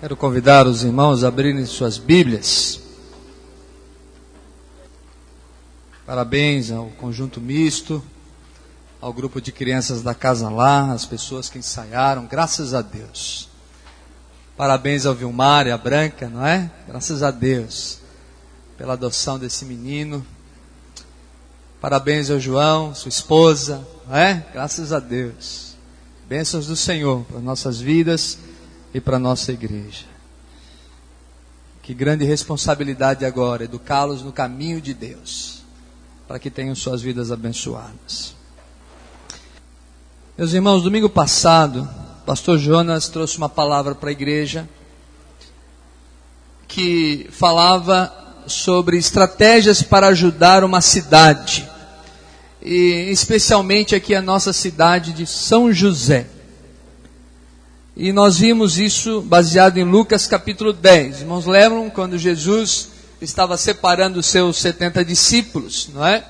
Quero convidar os irmãos a abrirem suas Bíblias. Parabéns ao conjunto misto, ao grupo de crianças da Casa Lá, as pessoas que ensaiaram, graças a Deus. Parabéns ao Vilmar e à Branca, não é? Graças a Deus pela adoção desse menino. Parabéns ao João, sua esposa, não é? Graças a Deus. Bênçãos do Senhor para nossas vidas e para a nossa igreja. Que grande responsabilidade agora educá-los no caminho de Deus, para que tenham suas vidas abençoadas. Meus irmãos, domingo passado, pastor Jonas trouxe uma palavra para a igreja que falava sobre estratégias para ajudar uma cidade, e especialmente aqui a nossa cidade de São José. E nós vimos isso baseado em Lucas capítulo 10. Irmãos, lembram quando Jesus estava separando os seus 70 discípulos, não é?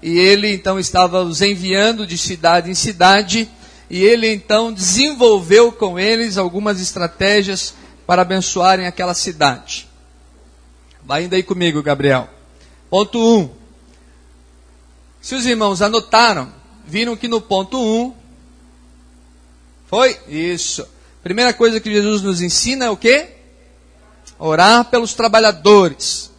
E ele então estava os enviando de cidade em cidade, e ele então desenvolveu com eles algumas estratégias para abençoarem aquela cidade. Vai indo aí comigo, Gabriel. Ponto 1. Um. Se os irmãos anotaram, viram que no ponto 1 um, foi isso. Primeira coisa que Jesus nos ensina é o quê? Orar pelos trabalhadores.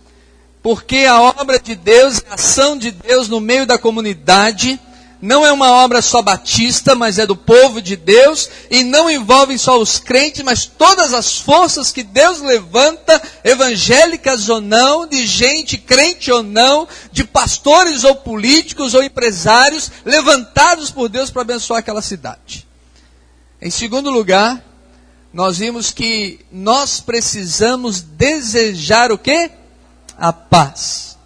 Porque a obra de Deus, a ação de Deus no meio da comunidade, não é uma obra só batista, mas é do povo de Deus, e não envolve só os crentes, mas todas as forças que Deus levanta, evangélicas ou não, de gente crente ou não, de pastores ou políticos ou empresários, levantados por Deus para abençoar aquela cidade. Em segundo lugar, nós vimos que nós precisamos desejar o quê? A paz.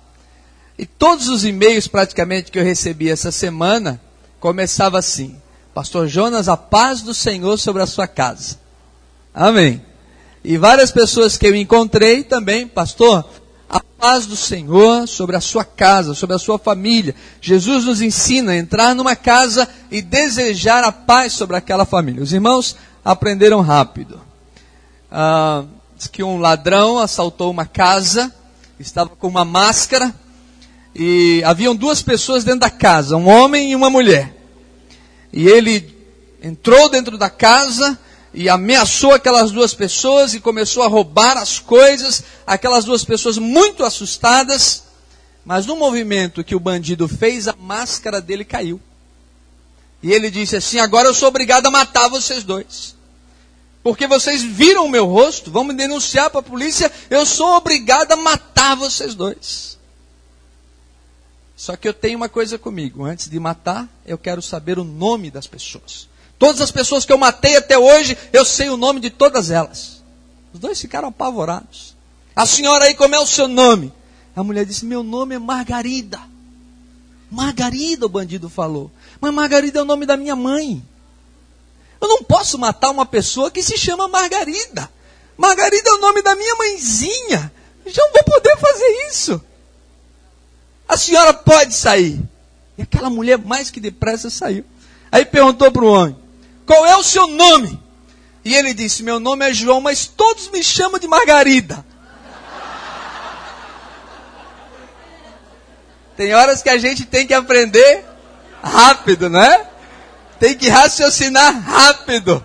E todos os e-mails praticamente que eu recebi essa semana começava assim: Pastor Jonas, a paz do Senhor sobre a sua casa. Amém. E várias pessoas que eu encontrei também, pastor, a paz do Senhor sobre a sua casa, sobre a sua família. Jesus nos ensina a entrar numa casa e desejar a paz sobre aquela família. Os irmãos, aprenderam rápido. Ah, diz que um ladrão assaltou uma casa, estava com uma máscara, e haviam duas pessoas dentro da casa, um homem e uma mulher. E ele entrou dentro da casa e ameaçou aquelas duas pessoas e começou a roubar as coisas, aquelas duas pessoas muito assustadas, mas no movimento que o bandido fez, a máscara dele caiu. E ele disse assim: Agora eu sou obrigado a matar vocês dois. Porque vocês viram o meu rosto, vão me denunciar para a polícia, eu sou obrigado a matar vocês dois. Só que eu tenho uma coisa comigo: antes de matar, eu quero saber o nome das pessoas. Todas as pessoas que eu matei até hoje, eu sei o nome de todas elas. Os dois ficaram apavorados. A senhora aí, como é o seu nome? A mulher disse: Meu nome é Margarida. Margarida, o bandido falou. Mas Margarida é o nome da minha mãe. Eu não posso matar uma pessoa que se chama Margarida. Margarida é o nome da minha mãezinha. Já não vou poder fazer isso. A senhora pode sair. E aquela mulher, mais que depressa, saiu. Aí perguntou para o homem: Qual é o seu nome? E ele disse: Meu nome é João, mas todos me chamam de Margarida. Tem horas que a gente tem que aprender rápido, né? Tem que raciocinar rápido.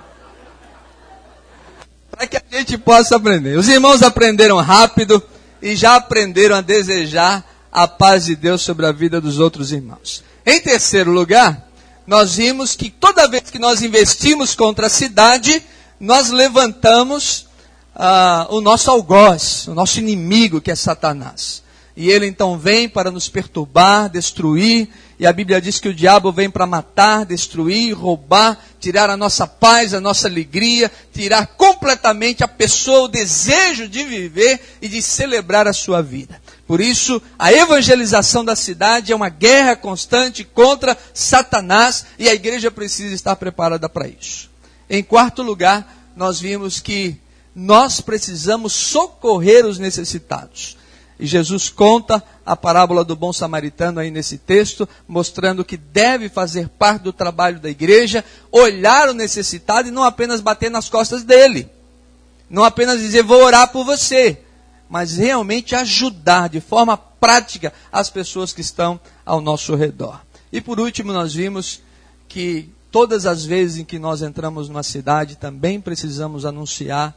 Para que a gente possa aprender. Os irmãos aprenderam rápido e já aprenderam a desejar a paz de Deus sobre a vida dos outros irmãos. Em terceiro lugar, nós vimos que toda vez que nós investimos contra a cidade, nós levantamos uh, o nosso algoz, o nosso inimigo que é Satanás. E ele então vem para nos perturbar, destruir, e a Bíblia diz que o diabo vem para matar, destruir, roubar, tirar a nossa paz, a nossa alegria, tirar completamente a pessoa o desejo de viver e de celebrar a sua vida. Por isso, a evangelização da cidade é uma guerra constante contra Satanás e a igreja precisa estar preparada para isso. Em quarto lugar, nós vimos que nós precisamos socorrer os necessitados. E Jesus conta a parábola do bom samaritano aí nesse texto, mostrando que deve fazer parte do trabalho da igreja, olhar o necessitado e não apenas bater nas costas dele. Não apenas dizer vou orar por você, mas realmente ajudar de forma prática as pessoas que estão ao nosso redor. E por último, nós vimos que todas as vezes em que nós entramos numa cidade, também precisamos anunciar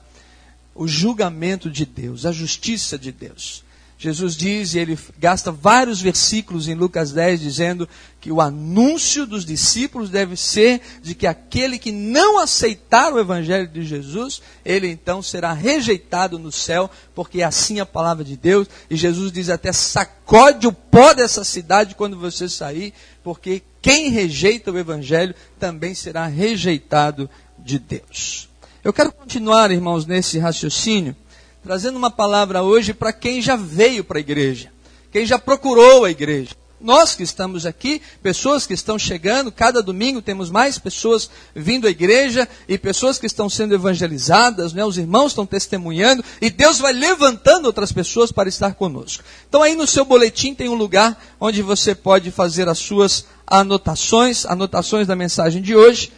o julgamento de Deus, a justiça de Deus. Jesus diz, e ele gasta vários versículos em Lucas 10 dizendo que o anúncio dos discípulos deve ser de que aquele que não aceitar o evangelho de Jesus, ele então será rejeitado no céu, porque é assim a palavra de Deus. E Jesus diz até sacode o pó dessa cidade quando você sair, porque quem rejeita o evangelho também será rejeitado de Deus. Eu quero continuar, irmãos, nesse raciocínio trazendo uma palavra hoje para quem já veio para a igreja, quem já procurou a igreja. Nós que estamos aqui, pessoas que estão chegando, cada domingo temos mais pessoas vindo à igreja e pessoas que estão sendo evangelizadas, né? os irmãos estão testemunhando e Deus vai levantando outras pessoas para estar conosco. Então, aí no seu boletim tem um lugar onde você pode fazer as suas anotações, anotações da mensagem de hoje,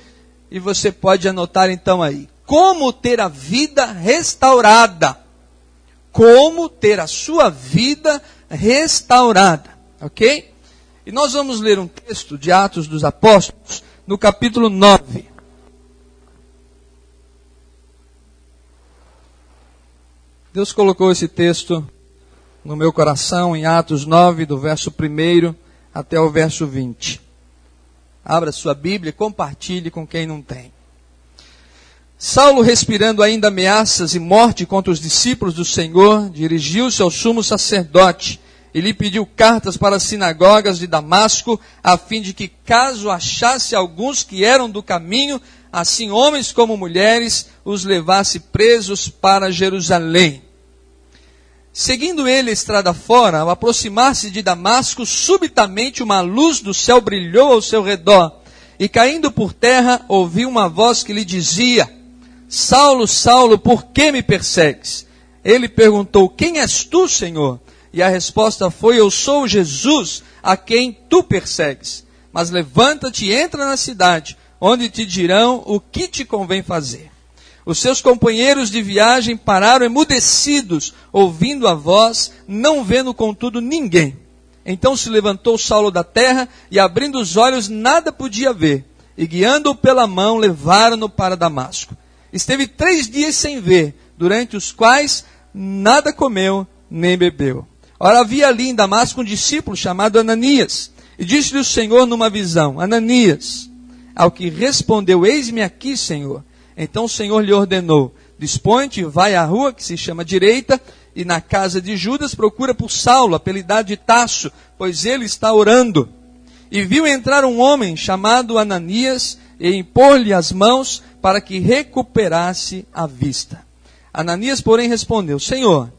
e você pode anotar então aí: como ter a vida restaurada como ter a sua vida restaurada. Ok? E nós vamos ler um texto de Atos dos Apóstolos, no capítulo 9. Deus colocou esse texto no meu coração em Atos 9, do verso 1 até o verso 20. Abra sua Bíblia e compartilhe com quem não tem. Saulo, respirando ainda ameaças e morte contra os discípulos do Senhor, dirigiu-se ao sumo sacerdote e lhe pediu cartas para as sinagogas de Damasco, a fim de que, caso achasse alguns que eram do caminho, assim homens como mulheres, os levasse presos para Jerusalém. Seguindo ele a estrada fora, ao aproximar-se de Damasco, subitamente uma luz do céu brilhou ao seu redor, e caindo por terra, ouviu uma voz que lhe dizia: Saulo, Saulo, por que me persegues? Ele perguntou: Quem és tu, Senhor? E a resposta foi: Eu sou Jesus, a quem tu persegues. Mas levanta-te e entra na cidade, onde te dirão o que te convém fazer. Os seus companheiros de viagem pararam emudecidos, ouvindo a voz, não vendo contudo ninguém. Então se levantou Saulo da terra e, abrindo os olhos, nada podia ver. E guiando-o pela mão, levaram-no para Damasco esteve três dias sem ver, durante os quais nada comeu nem bebeu. Ora, havia ali em Damasco um discípulo chamado Ananias, e disse-lhe o Senhor numa visão: Ananias, ao que respondeu: Eis-me aqui, Senhor. Então o Senhor lhe ordenou: Dispõe-te vai à rua que se chama Direita, e na casa de Judas procura por Saulo, apelidado de Tasso, pois ele está orando. E viu entrar um homem chamado Ananias e impor-lhe as mãos para que recuperasse a vista. Ananias, porém, respondeu: Senhor,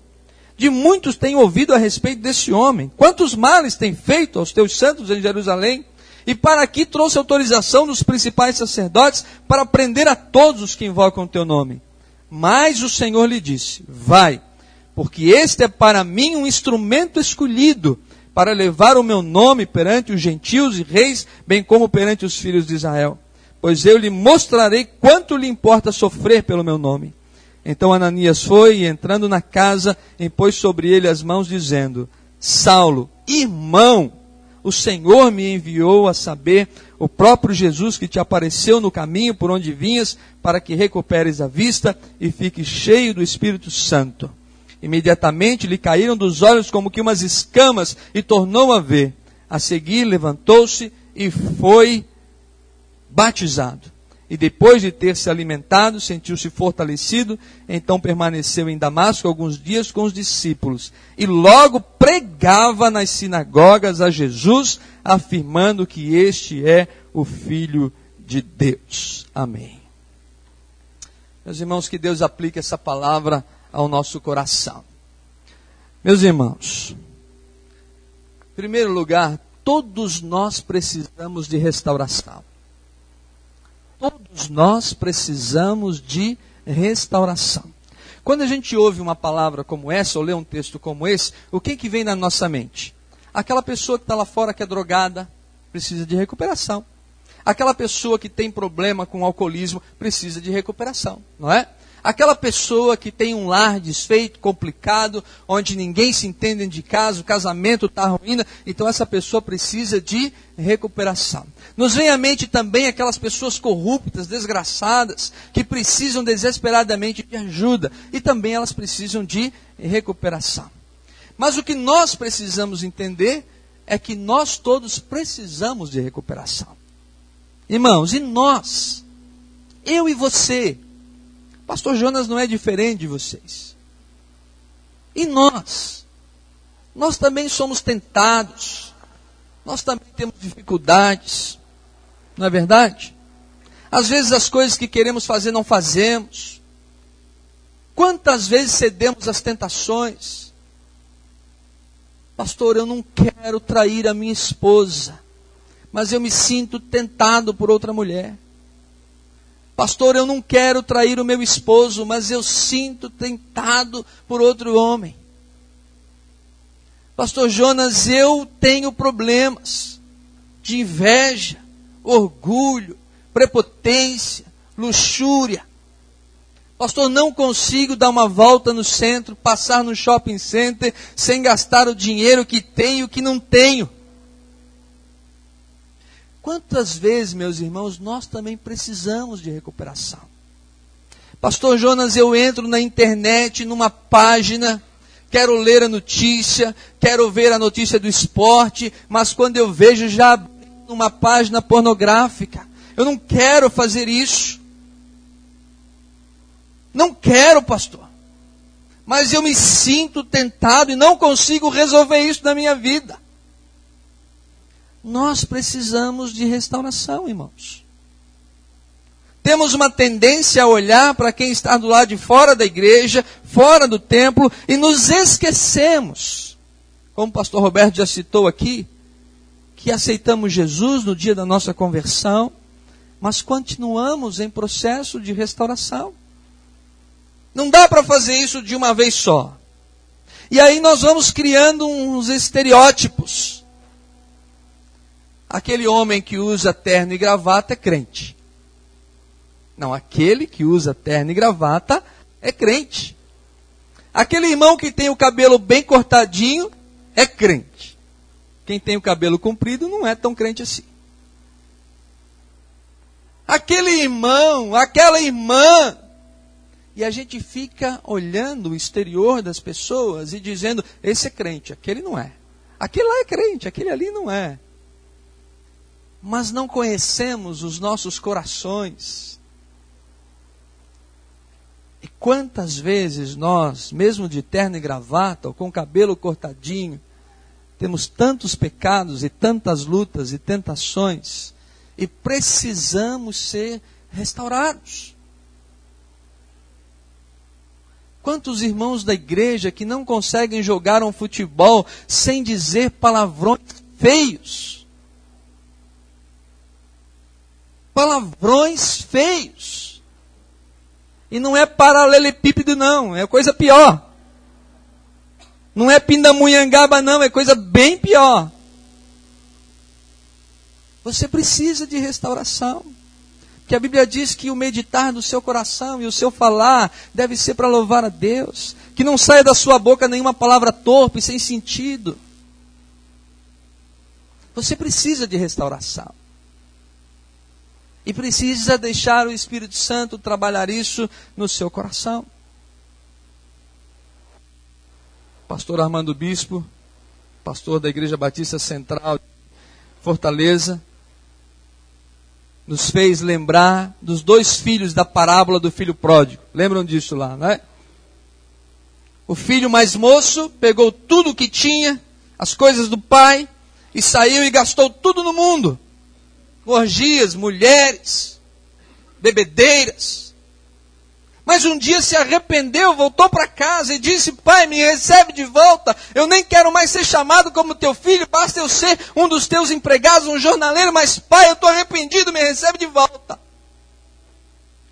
de muitos tenho ouvido a respeito desse homem. Quantos males tem feito aos teus santos em Jerusalém? E para aqui trouxe autorização dos principais sacerdotes para prender a todos os que invocam o teu nome. Mas o Senhor lhe disse: Vai, porque este é para mim um instrumento escolhido para levar o meu nome perante os gentios e reis, bem como perante os filhos de Israel pois eu lhe mostrarei quanto lhe importa sofrer pelo meu nome. Então Ananias foi e entrando na casa, impôs sobre ele as mãos, dizendo: Saulo, irmão, o Senhor me enviou a saber o próprio Jesus que te apareceu no caminho por onde vinhas, para que recuperes a vista e fiques cheio do Espírito Santo. Imediatamente lhe caíram dos olhos como que umas escamas e tornou a ver. A seguir levantou-se e foi batizado. E depois de ter se alimentado, sentiu-se fortalecido, então permaneceu em Damasco alguns dias com os discípulos. E logo pregava nas sinagogas a Jesus, afirmando que este é o Filho de Deus. Amém. Meus irmãos, que Deus aplique essa palavra ao nosso coração. Meus irmãos, em primeiro lugar, todos nós precisamos de restauração. Todos nós precisamos de restauração. Quando a gente ouve uma palavra como essa, ou lê um texto como esse, o que, que vem na nossa mente? Aquela pessoa que está lá fora que é drogada, precisa de recuperação. Aquela pessoa que tem problema com alcoolismo, precisa de recuperação, não é? Aquela pessoa que tem um lar desfeito, complicado, onde ninguém se entende de casa, o casamento está ruim, então essa pessoa precisa de recuperação. Nos vem à mente também aquelas pessoas corruptas, desgraçadas, que precisam desesperadamente de ajuda e também elas precisam de recuperação. Mas o que nós precisamos entender é que nós todos precisamos de recuperação. Irmãos, e nós? Eu e você, Pastor Jonas não é diferente de vocês. E nós? Nós também somos tentados. Nós também temos dificuldades. Não é verdade? Às vezes as coisas que queremos fazer não fazemos. Quantas vezes cedemos às tentações? Pastor, eu não quero trair a minha esposa, mas eu me sinto tentado por outra mulher. Pastor, eu não quero trair o meu esposo, mas eu sinto tentado por outro homem. Pastor Jonas, eu tenho problemas de inveja, orgulho, prepotência, luxúria. Pastor, não consigo dar uma volta no centro, passar no shopping center sem gastar o dinheiro que tenho e que não tenho. Quantas vezes, meus irmãos, nós também precisamos de recuperação? Pastor Jonas, eu entro na internet, numa página, quero ler a notícia, quero ver a notícia do esporte, mas quando eu vejo já numa página pornográfica, eu não quero fazer isso. Não quero, pastor. Mas eu me sinto tentado e não consigo resolver isso na minha vida. Nós precisamos de restauração, irmãos. Temos uma tendência a olhar para quem está do lado de fora da igreja, fora do templo, e nos esquecemos, como o pastor Roberto já citou aqui, que aceitamos Jesus no dia da nossa conversão, mas continuamos em processo de restauração. Não dá para fazer isso de uma vez só. E aí nós vamos criando uns estereótipos aquele homem que usa terno e gravata é crente. Não, aquele que usa terno e gravata é crente. Aquele irmão que tem o cabelo bem cortadinho é crente. Quem tem o cabelo comprido não é tão crente assim. Aquele irmão, aquela irmã. E a gente fica olhando o exterior das pessoas e dizendo: esse é crente, aquele não é. Aquele lá é crente, aquele ali não é mas não conhecemos os nossos corações. E quantas vezes nós, mesmo de terno e gravata, ou com cabelo cortadinho, temos tantos pecados e tantas lutas e tentações, e precisamos ser restaurados. Quantos irmãos da igreja que não conseguem jogar um futebol sem dizer palavrões feios? Palavrões feios. E não é paralelepípedo, não, é coisa pior. Não é pindamonhangaba, não, é coisa bem pior. Você precisa de restauração. Porque a Bíblia diz que o meditar do seu coração e o seu falar deve ser para louvar a Deus. Que não saia da sua boca nenhuma palavra torpe, sem sentido. Você precisa de restauração. E precisa deixar o Espírito Santo trabalhar isso no seu coração. Pastor Armando Bispo, pastor da Igreja Batista Central Fortaleza, nos fez lembrar dos dois filhos da parábola do filho pródigo. Lembram disso lá, não é? O filho mais moço pegou tudo o que tinha, as coisas do pai, e saiu e gastou tudo no mundo orgias, mulheres, bebedeiras. Mas um dia se arrependeu, voltou para casa e disse: Pai, me recebe de volta. Eu nem quero mais ser chamado como teu filho, basta eu ser um dos teus empregados, um jornaleiro, mas pai, eu estou arrependido, me recebe de volta.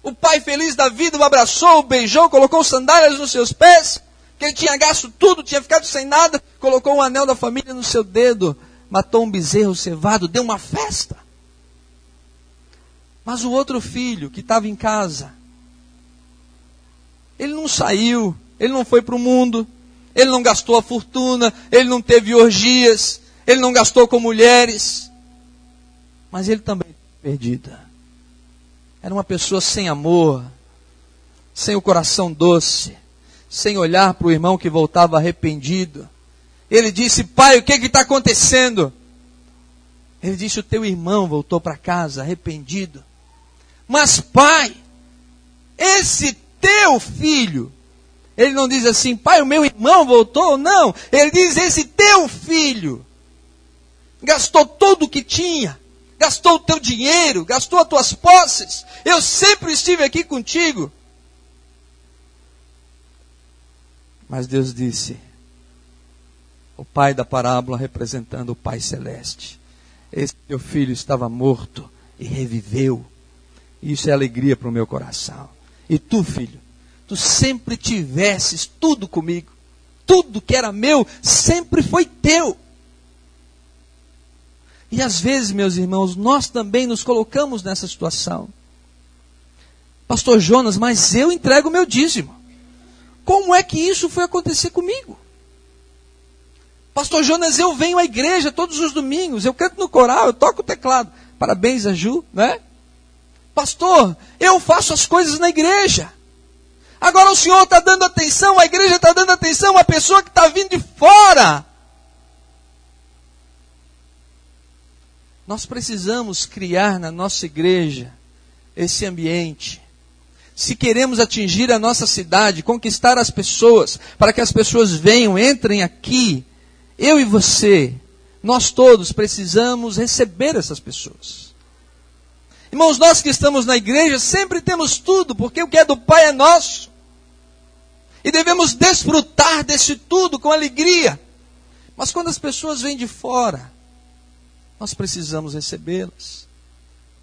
O pai feliz da vida o abraçou, o beijou, colocou sandálias nos seus pés, que ele tinha gasto tudo, tinha ficado sem nada, colocou um anel da família no seu dedo, matou um bezerro cevado, deu uma festa. Mas o outro filho que estava em casa Ele não saiu, ele não foi para o mundo, ele não gastou a fortuna, ele não teve orgias, ele não gastou com mulheres. Mas ele também perdida. Era uma pessoa sem amor, sem o coração doce, sem olhar para o irmão que voltava arrependido. Ele disse: Pai, o que está acontecendo? Ele disse: O teu irmão voltou para casa arrependido. Mas, pai, esse teu filho, ele não diz assim, pai, o meu irmão voltou, não. Ele diz: Esse teu filho gastou tudo o que tinha, gastou o teu dinheiro, gastou as tuas posses. Eu sempre estive aqui contigo. Mas Deus disse: o pai da parábola representando o Pai Celeste. Esse teu filho estava morto e reviveu. Isso é alegria para o meu coração. E tu, filho, tu sempre tivesses tudo comigo. Tudo que era meu sempre foi teu. E às vezes, meus irmãos, nós também nos colocamos nessa situação. Pastor Jonas, mas eu entrego o meu dízimo. Como é que isso foi acontecer comigo? Pastor Jonas, eu venho à igreja todos os domingos, eu canto no coral, eu toco o teclado. Parabéns a Ju, né? Pastor, eu faço as coisas na igreja. Agora o senhor está dando atenção, a igreja está dando atenção a pessoa que está vindo de fora. Nós precisamos criar na nossa igreja esse ambiente. Se queremos atingir a nossa cidade, conquistar as pessoas, para que as pessoas venham, entrem aqui eu e você, nós todos precisamos receber essas pessoas. Irmãos, nós que estamos na igreja sempre temos tudo, porque o que é do Pai é nosso. E devemos desfrutar desse tudo com alegria. Mas quando as pessoas vêm de fora, nós precisamos recebê-las.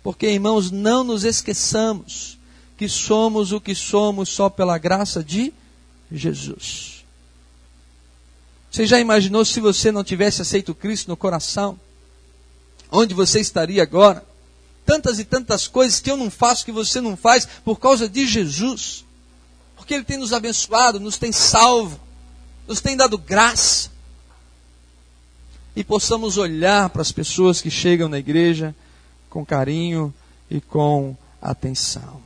Porque, irmãos, não nos esqueçamos que somos o que somos só pela graça de Jesus. Você já imaginou se você não tivesse aceito Cristo no coração? Onde você estaria agora? Tantas e tantas coisas que eu não faço que você não faz por causa de Jesus. Porque Ele tem nos abençoado, nos tem salvo, nos tem dado graça. E possamos olhar para as pessoas que chegam na igreja com carinho e com atenção.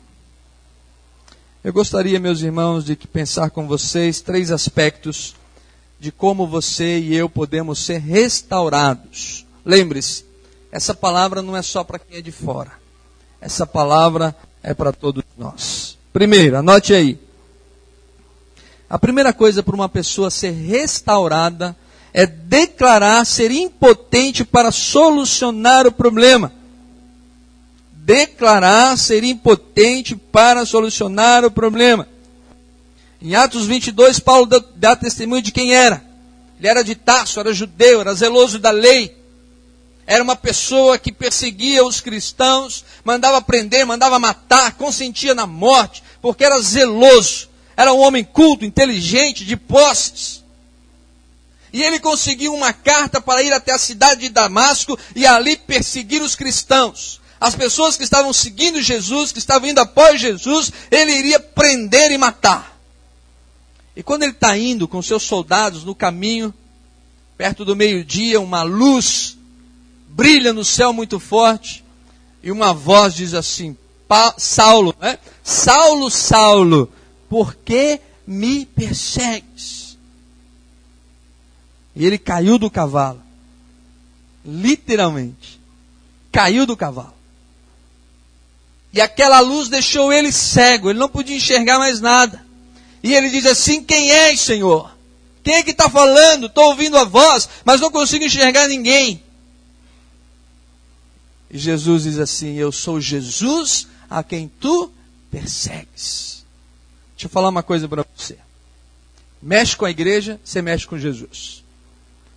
Eu gostaria, meus irmãos, de pensar com vocês três aspectos de como você e eu podemos ser restaurados. Lembre-se, essa palavra não é só para quem é de fora. Essa palavra é para todos nós. Primeiro, anote aí. A primeira coisa para uma pessoa ser restaurada é declarar ser impotente para solucionar o problema. Declarar ser impotente para solucionar o problema. Em Atos 22, Paulo dá, testemunho de quem era. Ele era de Tarso, era judeu, era zeloso da lei. Era uma pessoa que perseguia os cristãos, mandava prender, mandava matar, consentia na morte, porque era zeloso. Era um homem culto, inteligente, de posses. E ele conseguiu uma carta para ir até a cidade de Damasco e ali perseguir os cristãos. As pessoas que estavam seguindo Jesus, que estavam indo após Jesus, ele iria prender e matar. E quando ele está indo com seus soldados no caminho, perto do meio-dia, uma luz brilha no céu muito forte, e uma voz diz assim: Saulo, né? Saulo, Saulo, por que me persegues? E ele caiu do cavalo. Literalmente. Caiu do cavalo. E aquela luz deixou ele cego, ele não podia enxergar mais nada. E ele diz assim: Quem és, Senhor? Quem é que está falando? Estou ouvindo a voz, mas não consigo enxergar ninguém. E Jesus diz assim: Eu sou Jesus a quem tu persegues. Deixa eu falar uma coisa para você. Mexe com a igreja, você mexe com Jesus.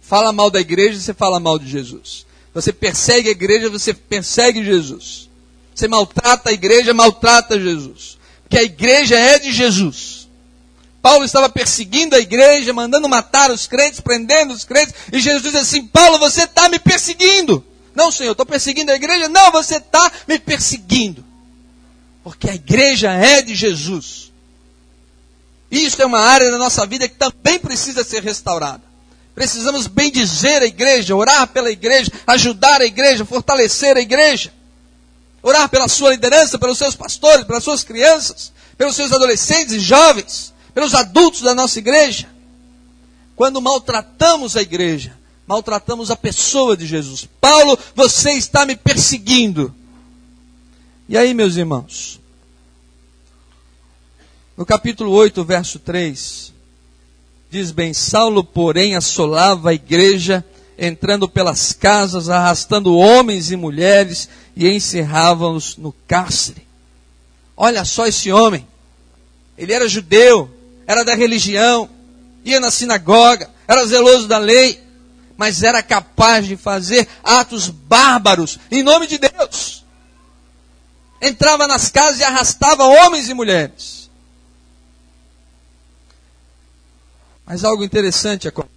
Fala mal da igreja, você fala mal de Jesus. Você persegue a igreja, você persegue Jesus. Você maltrata a igreja, maltrata Jesus. Porque a igreja é de Jesus. Paulo estava perseguindo a igreja, mandando matar os crentes, prendendo os crentes, e Jesus diz assim: Paulo, você está me perseguindo. Não, Senhor, estou perseguindo a igreja. Não, você está me perseguindo. Porque a igreja é de Jesus. Isso é uma área da nossa vida que também precisa ser restaurada. Precisamos bem dizer a igreja, orar pela igreja, ajudar a igreja, fortalecer a igreja. Orar pela sua liderança, pelos seus pastores, pelas suas crianças, pelos seus adolescentes e jovens, pelos adultos da nossa igreja. Quando maltratamos a igreja, maltratamos a pessoa de Jesus. Paulo, você está me perseguindo. E aí, meus irmãos? No capítulo 8, verso 3, diz bem: Saulo, porém, assolava a igreja, entrando pelas casas, arrastando homens e mulheres e encerrava-os no cárcere. Olha só esse homem. Ele era judeu, era da religião, ia na sinagoga, era zeloso da lei, mas era capaz de fazer atos bárbaros em nome de Deus. Entrava nas casas e arrastava homens e mulheres. Mas algo interessante aconteceu.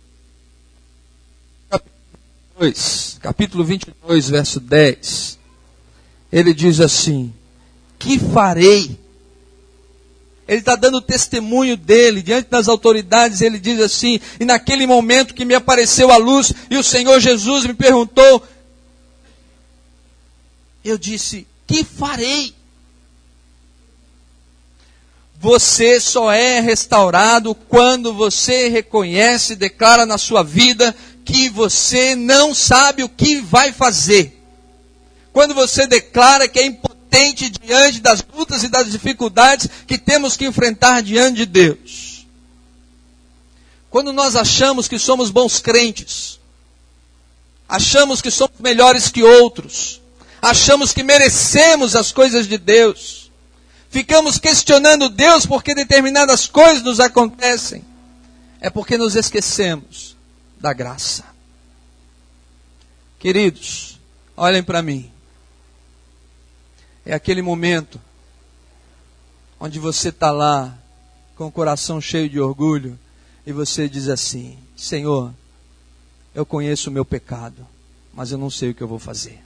Capítulo 22, verso 10. Ele diz assim: Que farei? Ele está dando testemunho dele diante das autoridades. Ele diz assim: E naquele momento que me apareceu a luz e o Senhor Jesus me perguntou, eu disse: Que farei? Você só é restaurado quando você reconhece, declara na sua vida que você não sabe o que vai fazer. Quando você declara que é impotente diante das lutas e das dificuldades que temos que enfrentar diante de Deus. Quando nós achamos que somos bons crentes, achamos que somos melhores que outros, achamos que merecemos as coisas de Deus, ficamos questionando Deus porque determinadas coisas nos acontecem, é porque nos esquecemos da graça. Queridos, olhem para mim. É aquele momento onde você está lá com o coração cheio de orgulho e você diz assim: Senhor, eu conheço o meu pecado, mas eu não sei o que eu vou fazer.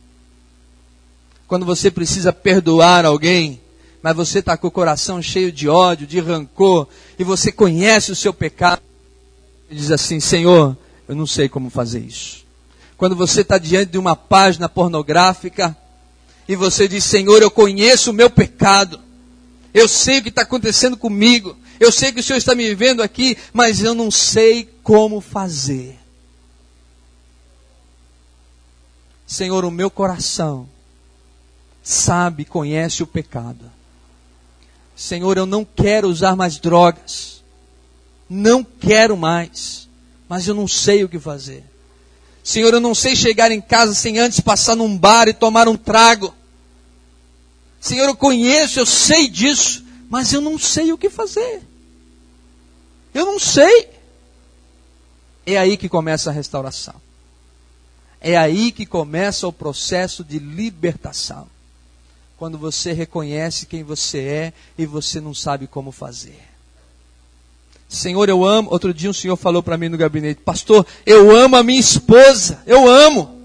Quando você precisa perdoar alguém, mas você está com o coração cheio de ódio, de rancor, e você conhece o seu pecado, e diz assim: Senhor, eu não sei como fazer isso. Quando você está diante de uma página pornográfica, e você diz: Senhor, eu conheço o meu pecado, eu sei o que está acontecendo comigo, eu sei que o Senhor está me vendo aqui, mas eu não sei como fazer. Senhor, o meu coração sabe, conhece o pecado. Senhor, eu não quero usar mais drogas. Não quero mais. Mas eu não sei o que fazer. Senhor, eu não sei chegar em casa sem antes passar num bar e tomar um trago. Senhor, eu conheço, eu sei disso, mas eu não sei o que fazer. Eu não sei. É aí que começa a restauração. É aí que começa o processo de libertação quando você reconhece quem você é e você não sabe como fazer. Senhor, eu amo. Outro dia um senhor falou para mim no gabinete, pastor, eu amo a minha esposa, eu amo.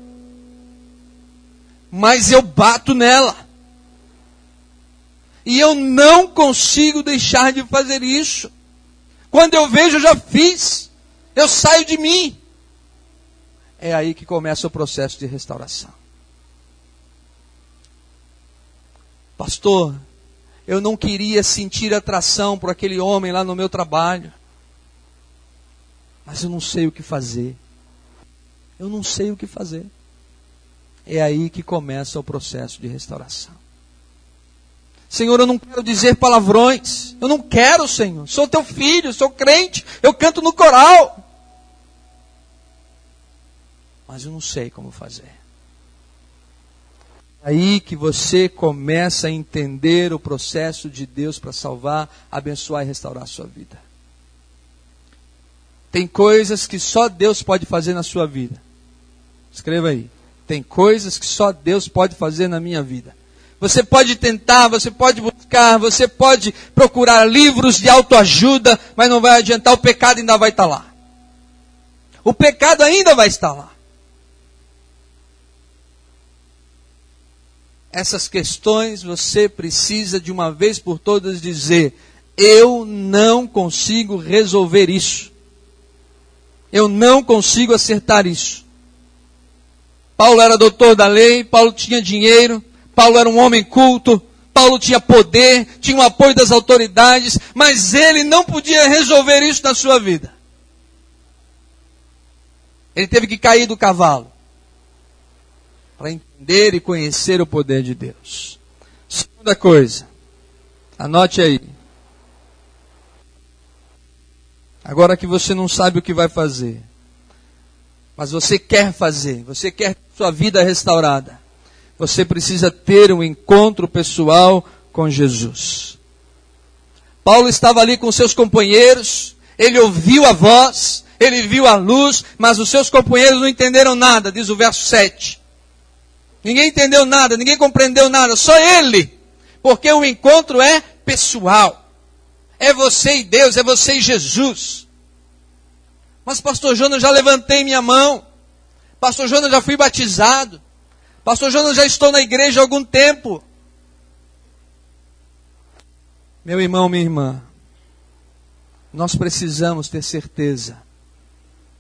Mas eu bato nela. E eu não consigo deixar de fazer isso. Quando eu vejo, eu já fiz. Eu saio de mim. É aí que começa o processo de restauração. Pastor, eu não queria sentir atração por aquele homem lá no meu trabalho. Mas eu não sei o que fazer. Eu não sei o que fazer. É aí que começa o processo de restauração. Senhor, eu não quero dizer palavrões. Eu não quero, Senhor. Sou teu filho, sou crente. Eu canto no coral. Mas eu não sei como fazer. Aí que você começa a entender o processo de Deus para salvar, abençoar e restaurar a sua vida. Tem coisas que só Deus pode fazer na sua vida. Escreva aí. Tem coisas que só Deus pode fazer na minha vida. Você pode tentar, você pode buscar, você pode procurar livros de autoajuda, mas não vai adiantar, o pecado ainda vai estar lá. O pecado ainda vai estar lá. Essas questões você precisa de uma vez por todas dizer: Eu não consigo resolver isso. Eu não consigo acertar isso. Paulo era doutor da lei, Paulo tinha dinheiro, Paulo era um homem culto, Paulo tinha poder, tinha o apoio das autoridades, mas ele não podia resolver isso na sua vida. Ele teve que cair do cavalo para entender e conhecer o poder de Deus. Segunda coisa, anote aí. Agora que você não sabe o que vai fazer, mas você quer fazer, você quer sua vida restaurada, você precisa ter um encontro pessoal com Jesus. Paulo estava ali com seus companheiros, ele ouviu a voz, ele viu a luz, mas os seus companheiros não entenderam nada, diz o verso 7. Ninguém entendeu nada, ninguém compreendeu nada, só ele. Porque o encontro é pessoal. É você e Deus, é você e Jesus. Mas, Pastor Jonas, já levantei minha mão. Pastor Jonas, já fui batizado. Pastor Jonas, já estou na igreja há algum tempo. Meu irmão, minha irmã, nós precisamos ter certeza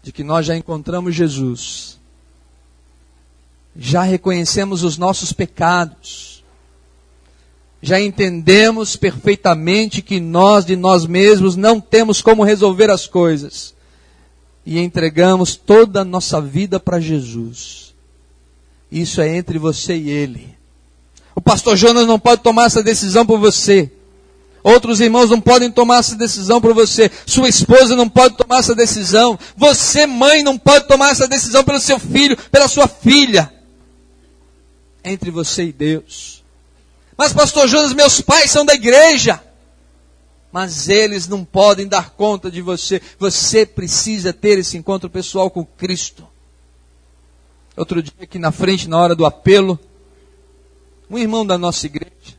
de que nós já encontramos Jesus, já reconhecemos os nossos pecados, já entendemos perfeitamente que nós de nós mesmos não temos como resolver as coisas e entregamos toda a nossa vida para Jesus. Isso é entre você e Ele. O pastor Jonas não pode tomar essa decisão por você. Outros irmãos não podem tomar essa decisão por você. Sua esposa não pode tomar essa decisão. Você, mãe, não pode tomar essa decisão pelo seu filho, pela sua filha. Entre você e Deus. Mas, pastor Jonas, meus pais são da igreja. Mas eles não podem dar conta de você. Você precisa ter esse encontro pessoal com Cristo. Outro dia, aqui na frente, na hora do apelo, um irmão da nossa igreja,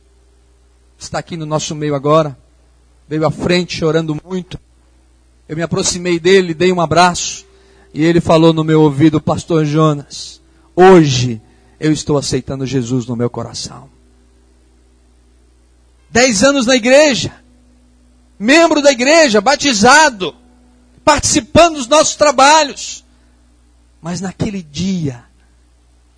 está aqui no nosso meio agora, veio à frente chorando muito. Eu me aproximei dele, dei um abraço, e ele falou no meu ouvido, Pastor Jonas, hoje eu estou aceitando Jesus no meu coração. Dez anos na igreja, membro da igreja, batizado, participando dos nossos trabalhos. Mas naquele dia,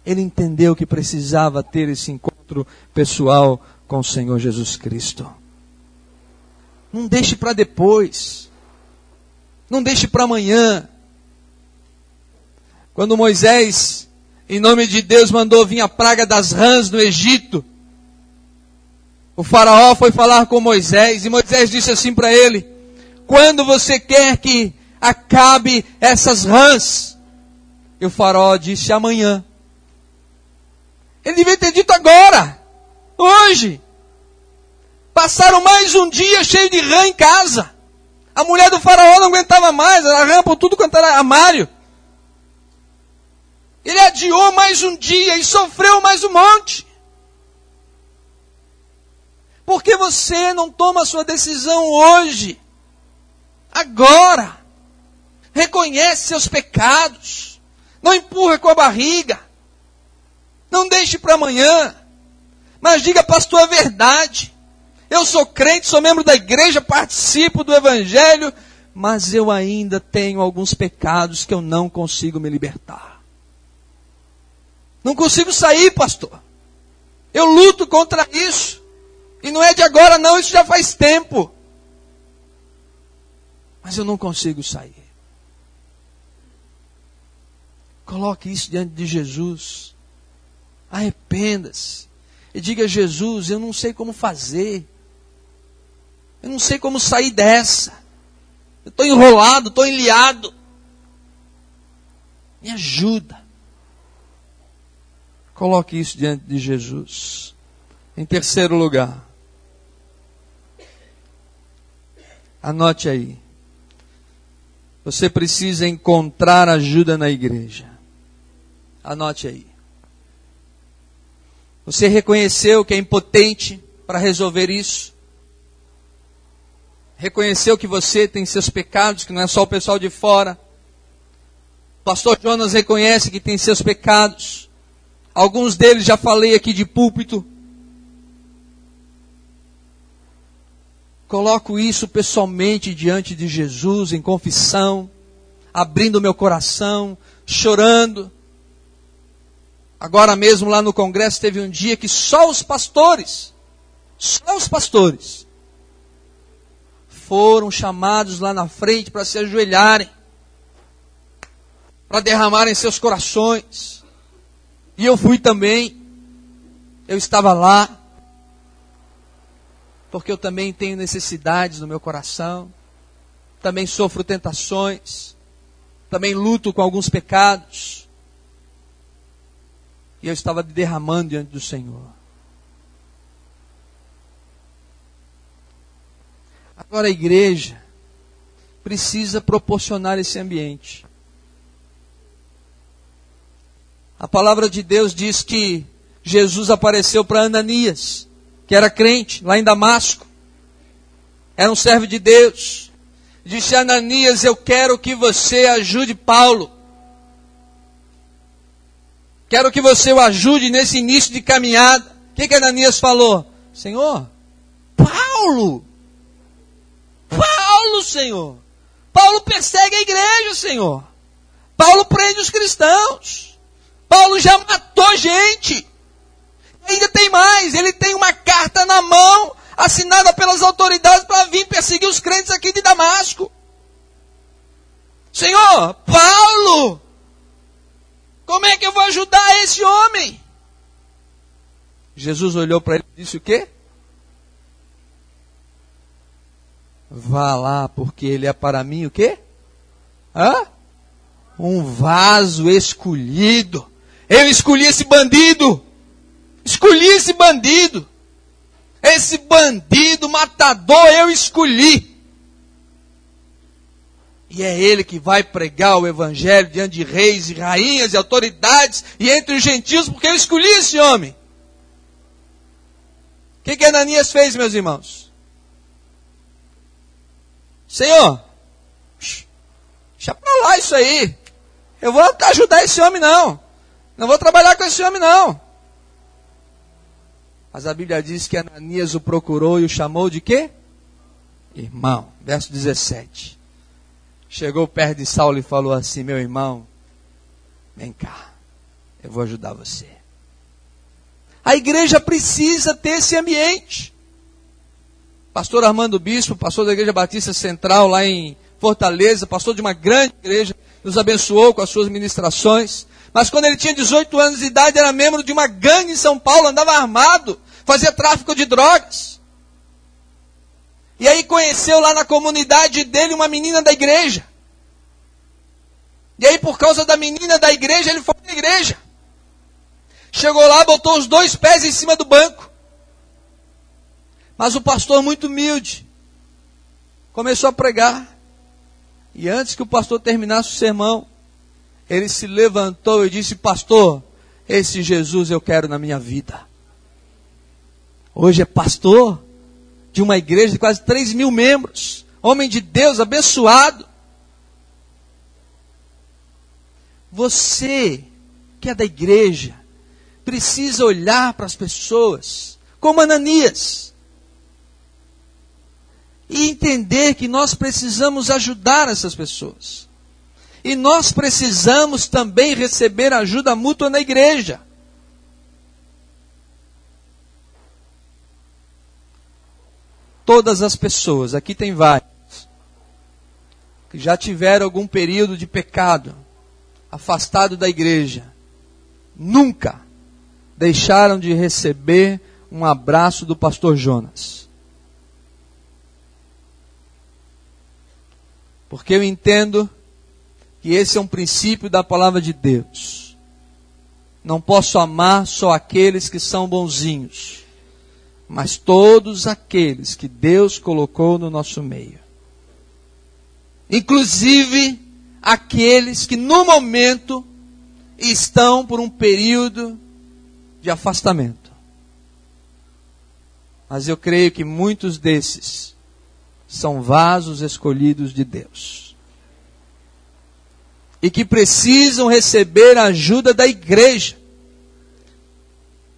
ele entendeu que precisava ter esse encontro pessoal com o Senhor Jesus Cristo. Não deixe para depois. Não deixe para amanhã. Quando Moisés, em nome de Deus, mandou vir a praga das rãs no Egito, o faraó foi falar com Moisés e Moisés disse assim para ele: Quando você quer que acabe essas rãs? E o faraó disse: Amanhã. Ele devia ter dito agora. Hoje. Passaram mais um dia cheio de rã em casa. A mulher do faraó não aguentava mais, ela rã por tudo quanto era armário. Ele adiou mais um dia e sofreu mais um monte. Por que você não toma sua decisão hoje? Agora. Reconhece seus pecados. Não empurra com a barriga. Não deixe para amanhã. Mas diga, pastor, a verdade. Eu sou crente, sou membro da igreja, participo do evangelho, mas eu ainda tenho alguns pecados que eu não consigo me libertar. Não consigo sair, pastor. Eu luto contra isso. E não é de agora, não, isso já faz tempo. Mas eu não consigo sair. Coloque isso diante de Jesus. Arrependa-se e diga: Jesus, eu não sei como fazer. Eu não sei como sair dessa. Eu estou enrolado, estou enliado. Me ajuda. Coloque isso diante de Jesus. Em terceiro lugar, anote aí. Você precisa encontrar ajuda na igreja. Anote aí. Você reconheceu que é impotente para resolver isso? Reconheceu que você tem seus pecados, que não é só o pessoal de fora? Pastor Jonas reconhece que tem seus pecados. Alguns deles já falei aqui de púlpito. coloco isso pessoalmente diante de Jesus, em confissão, abrindo meu coração, chorando. Agora mesmo lá no congresso teve um dia que só os pastores, só os pastores, foram chamados lá na frente para se ajoelharem, para derramarem seus corações. E eu fui também, eu estava lá, porque eu também tenho necessidades no meu coração, também sofro tentações, também luto com alguns pecados. E eu estava derramando diante do Senhor. Agora a igreja precisa proporcionar esse ambiente. A palavra de Deus diz que Jesus apareceu para Ananias que era crente, lá em Damasco. Era um servo de Deus. Disse Ananias: Eu quero que você ajude Paulo. Quero que você o ajude nesse início de caminhada. O que, que Ananias falou? Senhor, Paulo! Paulo, Senhor! Paulo persegue a igreja, Senhor! Paulo prende os cristãos! Paulo já matou gente! Ainda tem mais, ele tem uma carta na mão, assinada pelas autoridades para vir perseguir os crentes aqui de Damasco. Senhor, Paulo, como é que eu vou ajudar esse homem? Jesus olhou para ele e disse o quê? Vá lá, porque ele é para mim o quê? Hã? Um vaso escolhido. Eu escolhi esse bandido. Escolhi esse bandido. Esse bandido matador eu escolhi. E é ele que vai pregar o evangelho diante de reis e rainhas e autoridades e entre os gentios, porque eu escolhi esse homem. O que, que Ananias fez, meus irmãos? Senhor, deixa pra lá isso aí. Eu vou ajudar esse homem, não. Não vou trabalhar com esse homem, não. Mas a Bíblia diz que Ananias o procurou e o chamou de quê? Irmão. Verso 17. Chegou perto de Saulo e falou assim: Meu irmão, vem cá, eu vou ajudar você. A igreja precisa ter esse ambiente. Pastor Armando Bispo, pastor da Igreja Batista Central lá em Fortaleza, pastor de uma grande igreja, nos abençoou com as suas ministrações. Mas quando ele tinha 18 anos de idade, era membro de uma gangue em São Paulo, andava armado, fazia tráfico de drogas. E aí conheceu lá na comunidade dele uma menina da igreja. E aí, por causa da menina da igreja, ele foi para a igreja. Chegou lá, botou os dois pés em cima do banco. Mas o pastor, muito humilde, começou a pregar. E antes que o pastor terminasse o sermão, ele se levantou e disse: Pastor, esse Jesus eu quero na minha vida. Hoje é pastor de uma igreja de quase 3 mil membros, homem de Deus, abençoado. Você que é da igreja, precisa olhar para as pessoas como Ananias e entender que nós precisamos ajudar essas pessoas. E nós precisamos também receber ajuda mútua na igreja. Todas as pessoas, aqui tem várias, que já tiveram algum período de pecado, afastado da igreja, nunca deixaram de receber um abraço do pastor Jonas. Porque eu entendo que esse é um princípio da palavra de Deus. Não posso amar só aqueles que são bonzinhos, mas todos aqueles que Deus colocou no nosso meio. Inclusive aqueles que no momento estão por um período de afastamento. Mas eu creio que muitos desses são vasos escolhidos de Deus e que precisam receber a ajuda da igreja.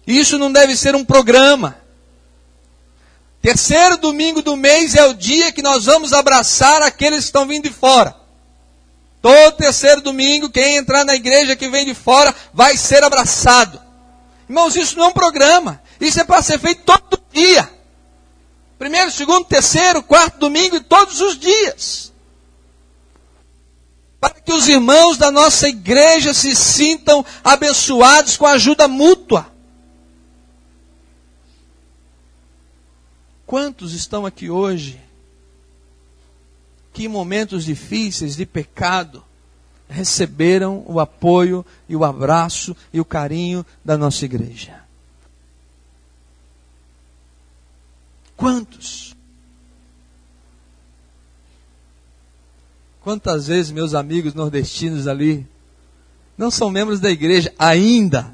Isso não deve ser um programa. Terceiro domingo do mês é o dia que nós vamos abraçar aqueles que estão vindo de fora. Todo terceiro domingo, quem entrar na igreja que vem de fora vai ser abraçado. Irmãos, isso não é um programa. Isso é para ser feito todo dia. Primeiro, segundo, terceiro, quarto domingo e todos os dias. Para que os irmãos da nossa igreja se sintam abençoados com a ajuda mútua. Quantos estão aqui hoje que em momentos difíceis de pecado receberam o apoio e o abraço e o carinho da nossa igreja? Quantos? Quantas vezes meus amigos nordestinos ali não são membros da igreja ainda,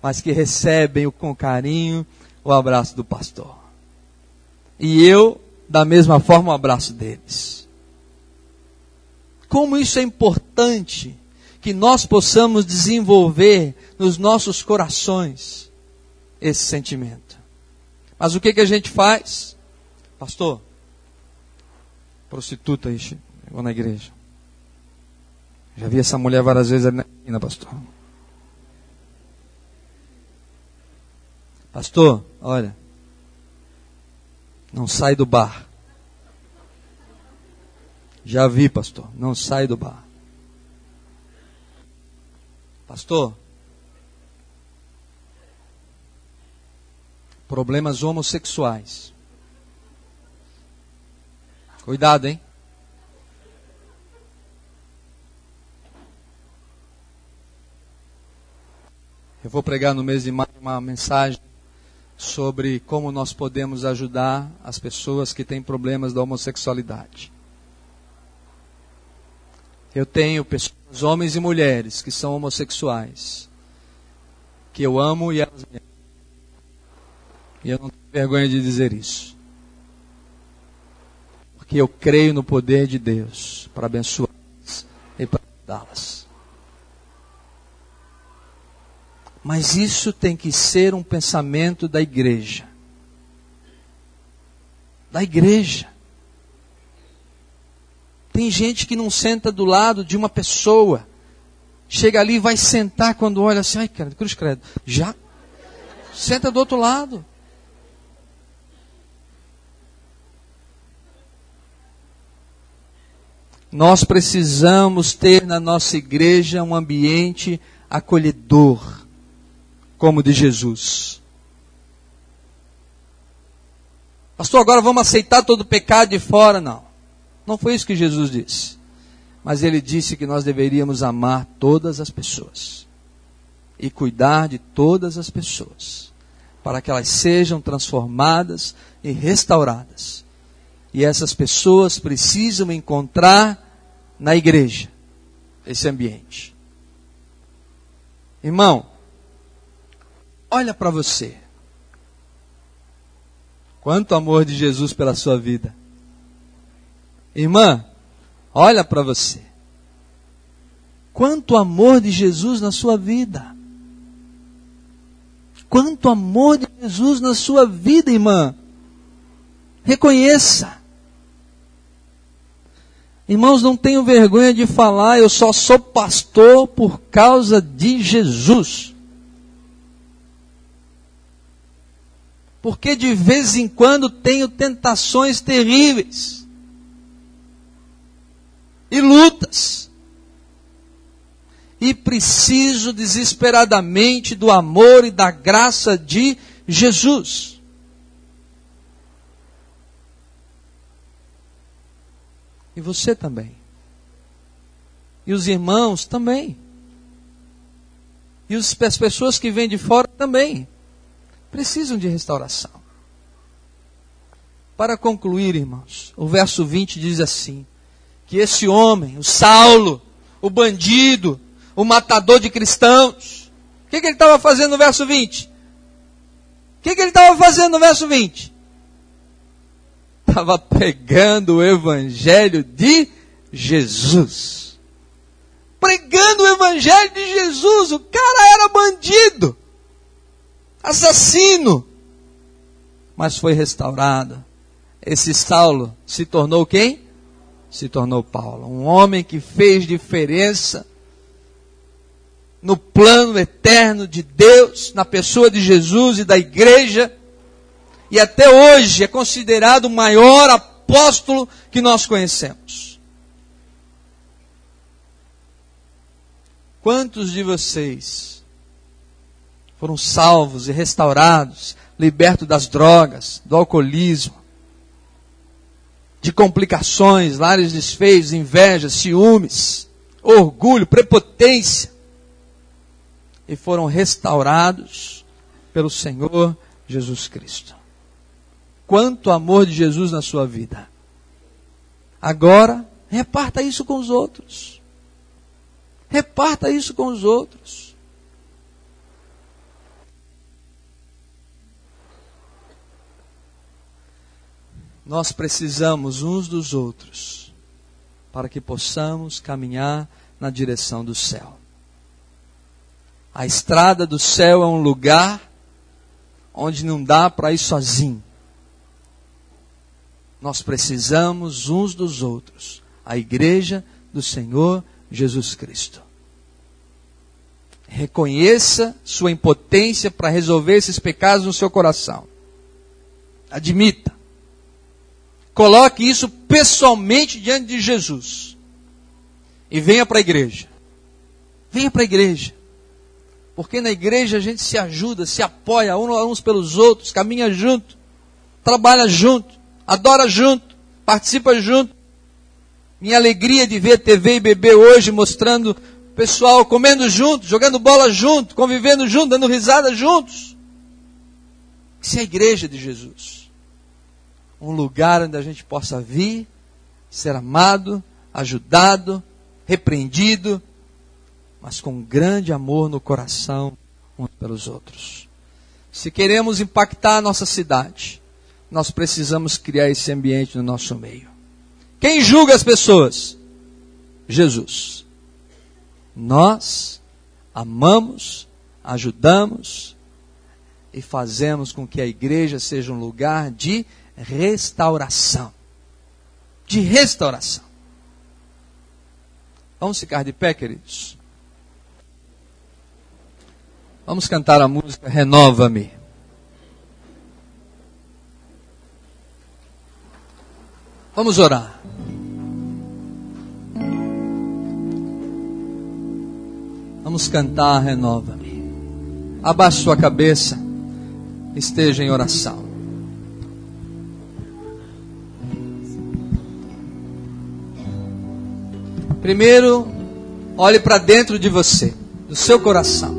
mas que recebem com carinho o abraço do pastor. E eu, da mesma forma, o abraço deles. Como isso é importante que nós possamos desenvolver nos nossos corações esse sentimento. Mas o que, que a gente faz? Pastor, prostituta aí, chegou na igreja. Já vi essa mulher várias vezes ali na pastor. Pastor, olha, não sai do bar. Já vi, pastor, não sai do bar. Pastor, problemas homossexuais. Cuidado, hein? Eu vou pregar no mês de maio uma mensagem sobre como nós podemos ajudar as pessoas que têm problemas da homossexualidade. Eu tenho pessoas, homens e mulheres, que são homossexuais, que eu amo e elas me amam. E eu não tenho vergonha de dizer isso. Porque eu creio no poder de Deus para abençoá-las e para ajudá-las. Mas isso tem que ser um pensamento da igreja. Da igreja. Tem gente que não senta do lado de uma pessoa. Chega ali e vai sentar quando olha assim, ai, cara, cruz credo. Já? Senta do outro lado. Nós precisamos ter na nossa igreja um ambiente acolhedor, como de Jesus. Pastor, agora vamos aceitar todo o pecado de fora? Não. Não foi isso que Jesus disse. Mas ele disse que nós deveríamos amar todas as pessoas e cuidar de todas as pessoas, para que elas sejam transformadas e restauradas e essas pessoas precisam encontrar na igreja esse ambiente. Irmão, olha para você. Quanto amor de Jesus pela sua vida. Irmã, olha para você. Quanto amor de Jesus na sua vida. Quanto amor de Jesus na sua vida, irmã. Reconheça. Irmãos, não tenho vergonha de falar, eu só sou pastor por causa de Jesus. Porque de vez em quando tenho tentações terríveis e lutas. E preciso desesperadamente do amor e da graça de Jesus. E você também. E os irmãos também. E as pessoas que vêm de fora também. Precisam de restauração. Para concluir, irmãos, o verso 20 diz assim: que esse homem, o Saulo, o bandido, o matador de cristãos, o que, que ele estava fazendo no verso 20? O que, que ele estava fazendo no verso 20? Estava pregando o Evangelho de Jesus. Pregando o Evangelho de Jesus. O cara era bandido. assassino, mas foi restaurado. Esse Saulo se tornou quem? Se tornou Paulo, um homem que fez diferença no plano eterno de Deus, na pessoa de Jesus e da igreja, e até hoje é considerado o maior apóstolo que nós conhecemos. Quantos de vocês foram salvos e restaurados, libertos das drogas, do alcoolismo, de complicações, lares desfeitos, inveja, ciúmes, orgulho, prepotência, e foram restaurados pelo Senhor Jesus Cristo. Quanto amor de Jesus na sua vida. Agora, reparta isso com os outros. Reparta isso com os outros. Nós precisamos uns dos outros para que possamos caminhar na direção do céu. A estrada do céu é um lugar onde não dá para ir sozinho. Nós precisamos uns dos outros. A igreja do Senhor Jesus Cristo. Reconheça sua impotência para resolver esses pecados no seu coração. Admita. Coloque isso pessoalmente diante de Jesus. E venha para a igreja. Venha para a igreja. Porque na igreja a gente se ajuda, se apoia uns pelos outros, caminha junto, trabalha junto, adora junto, participa junto. Minha alegria de ver TV e bebê hoje mostrando pessoal comendo junto, jogando bola junto, convivendo junto, dando risada juntos. Isso é a igreja de Jesus. Um lugar onde a gente possa vir, ser amado, ajudado, repreendido, mas com grande amor no coração uns pelos outros. Se queremos impactar a nossa cidade, nós precisamos criar esse ambiente no nosso meio. Quem julga as pessoas? Jesus. Nós amamos, ajudamos e fazemos com que a igreja seja um lugar de restauração. De restauração. Vamos ficar de pé, queridos? Vamos cantar a música Renova-me. Vamos orar. Vamos cantar Renova-me. Abaixe sua cabeça. Esteja em oração. Primeiro, olhe para dentro de você, do seu coração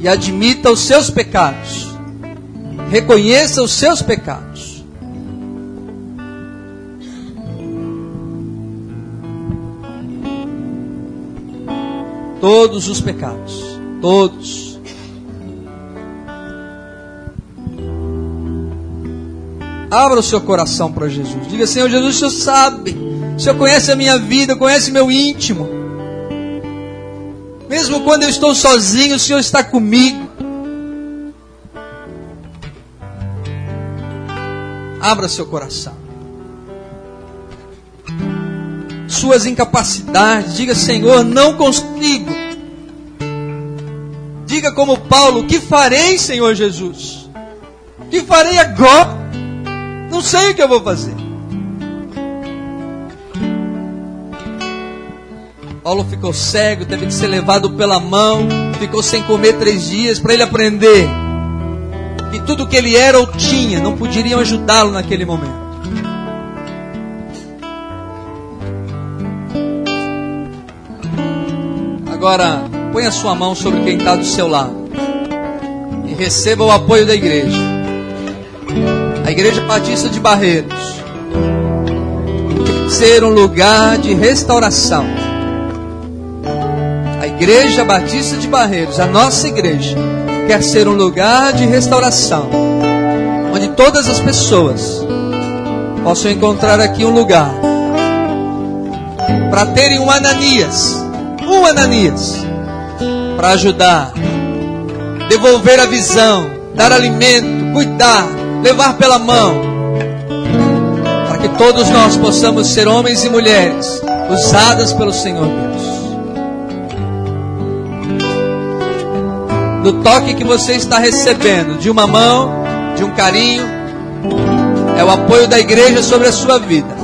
e admita os seus pecados. Reconheça os seus pecados. Todos os pecados. Todos. Abra o seu coração para Jesus. Diga, Senhor Jesus, o Senhor sabe. O Senhor conhece a minha vida, conhece meu íntimo. Mesmo quando eu estou sozinho, o Senhor está comigo. Abra seu coração. Suas incapacidades, diga, Senhor, não consigo. Diga como Paulo: O que farei, Senhor Jesus? O que farei agora? Não sei o que eu vou fazer. Paulo ficou cego, teve que ser levado pela mão, ficou sem comer três dias para ele aprender que tudo que ele era ou tinha não poderiam ajudá-lo naquele momento. Agora, põe a sua mão sobre quem está do seu lado. E receba o apoio da igreja. A Igreja Batista de Barreiros ser um lugar de restauração. Igreja Batista de Barreiros, a nossa igreja, quer ser um lugar de restauração, onde todas as pessoas possam encontrar aqui um lugar para terem um Ananias, Ananias, para ajudar, devolver a visão, dar alimento, cuidar, levar pela mão, para que todos nós possamos ser homens e mulheres usadas pelo Senhor Deus. Do toque que você está recebendo, de uma mão, de um carinho, é o apoio da igreja sobre a sua vida.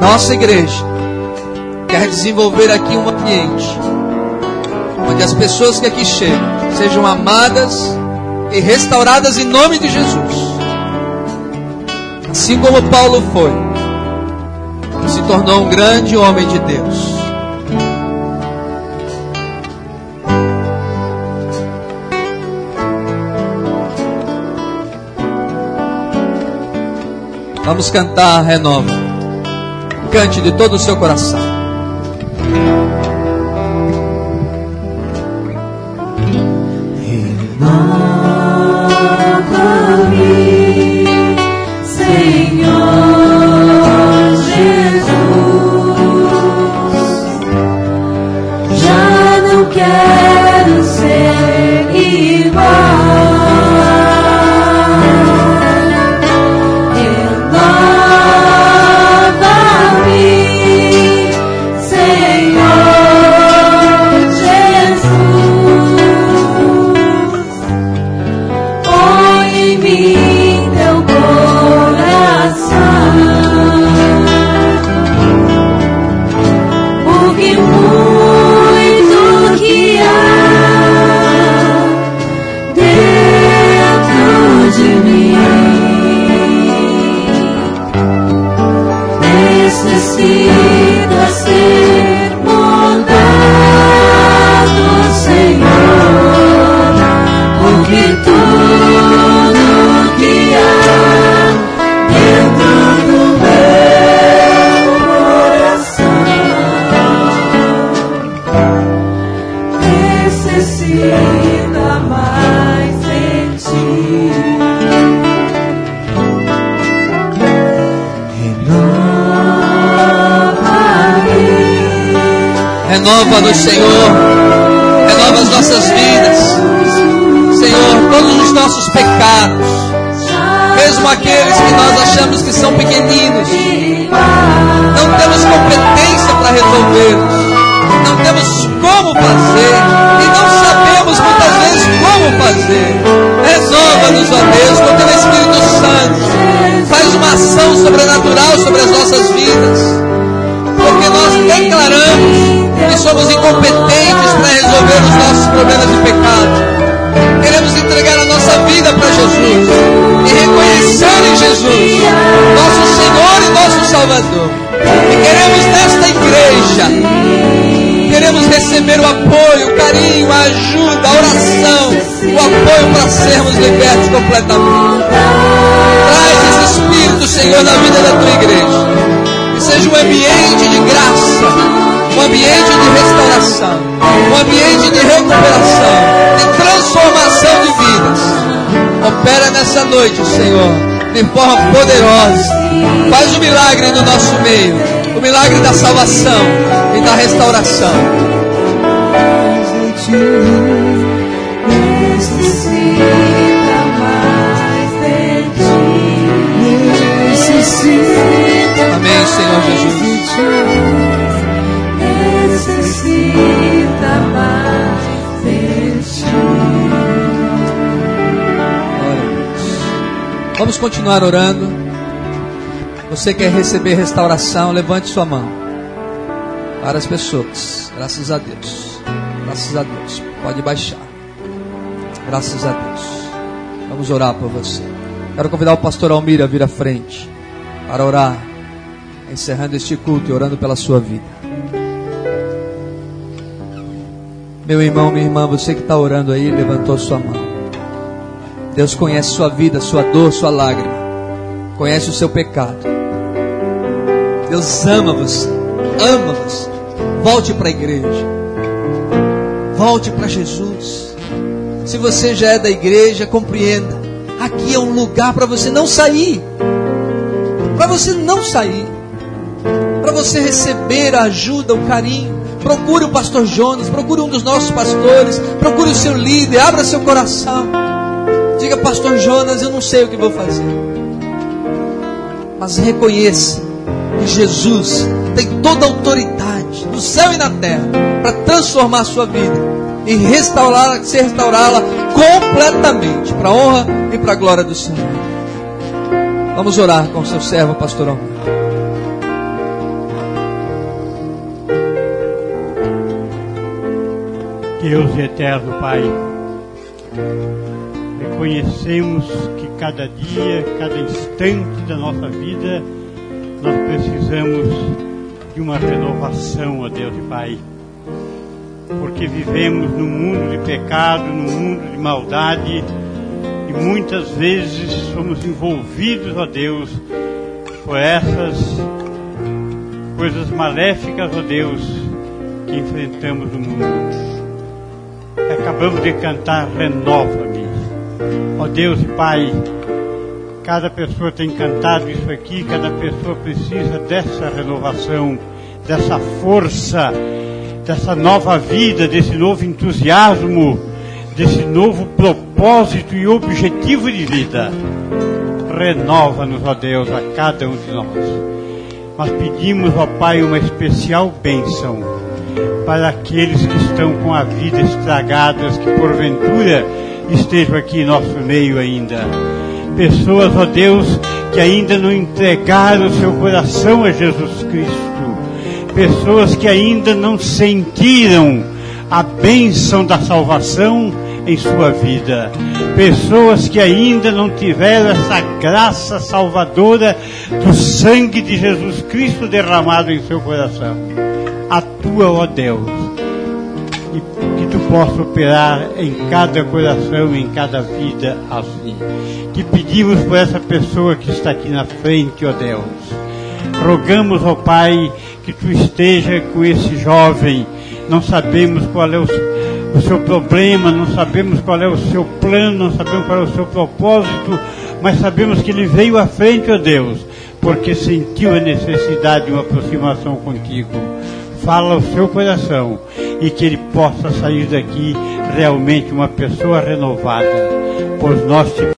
Nossa igreja quer desenvolver aqui um ambiente onde as pessoas que aqui chegam sejam amadas e restauradas em nome de Jesus. Assim como Paulo foi, se tornou um grande homem de Deus. Vamos cantar Renova. Cante de todo o seu coração. Jesus nosso Senhor e nosso Salvador. E queremos nesta igreja, queremos receber o apoio, o carinho, a ajuda, a oração, o apoio para sermos libertos completamente. Traz esse Espírito, Senhor, na vida da tua igreja. Que seja um ambiente de graça um ambiente de restauração, um ambiente de recuperação, de transformação de vidas. Opera nessa noite, Senhor, de forma poderosa. Faz o milagre no nosso meio, o milagre da salvação e da restauração. Amém, Senhor Jesus Vamos continuar orando. Você quer receber restauração? Levante sua mão. Para as pessoas. Graças a Deus. Graças a Deus. Pode baixar. Graças a Deus. Vamos orar por você. Quero convidar o pastor Almir a vir à frente para orar, encerrando este culto e orando pela sua vida. Meu irmão, minha irmã, você que está orando aí, levantou sua mão. Deus conhece sua vida, sua dor, sua lágrima. Conhece o seu pecado. Deus ama você. Ama você. Volte para a igreja. Volte para Jesus. Se você já é da igreja, compreenda. Aqui é um lugar para você não sair. Para você não sair. Para você receber a ajuda, o carinho procure o pastor Jonas, procure um dos nossos pastores, procure o seu líder, abra seu coração. Diga, pastor Jonas, eu não sei o que vou fazer. Mas reconheça que Jesus tem toda a autoridade no céu e na terra para transformar a sua vida e restaurá-la, se restaurá-la completamente para a honra e para a glória do Senhor. Vamos orar com o seu servo, pastor Almeida. Deus eterno Pai, reconhecemos que cada dia, cada instante da nossa vida, nós precisamos de uma renovação, ó Deus e Pai. Porque vivemos num mundo de pecado, num mundo de maldade, e muitas vezes somos envolvidos, ó Deus, por essas coisas maléficas, ó Deus, que enfrentamos no mundo. Acabamos de cantar Renova-me. Ó Deus e Pai, cada pessoa tem cantado isso aqui, cada pessoa precisa dessa renovação, dessa força, dessa nova vida, desse novo entusiasmo, desse novo propósito e objetivo de vida. Renova-nos, ó Deus, a cada um de nós. Mas pedimos, ó Pai, uma especial bênção para aqueles que estão com a vida estragadas, que porventura estejam aqui em nosso meio ainda. Pessoas, ó Deus, que ainda não entregaram o seu coração a Jesus Cristo. Pessoas que ainda não sentiram a bênção da salvação em sua vida. Pessoas que ainda não tiveram essa graça salvadora do sangue de Jesus Cristo derramado em seu coração atua, ó Deus, tu possa operar em cada coração, em cada vida assim. Que pedimos por essa pessoa que está aqui na frente, ó Deus. Rogamos, ó Pai, que tu esteja com esse jovem. Não sabemos qual é o, o seu problema, não sabemos qual é o seu plano, não sabemos qual é o seu propósito, mas sabemos que ele veio à frente, ó Deus, porque sentiu a necessidade de uma aproximação contigo fala o seu coração e que ele possa sair daqui realmente uma pessoa renovada. Pois nós te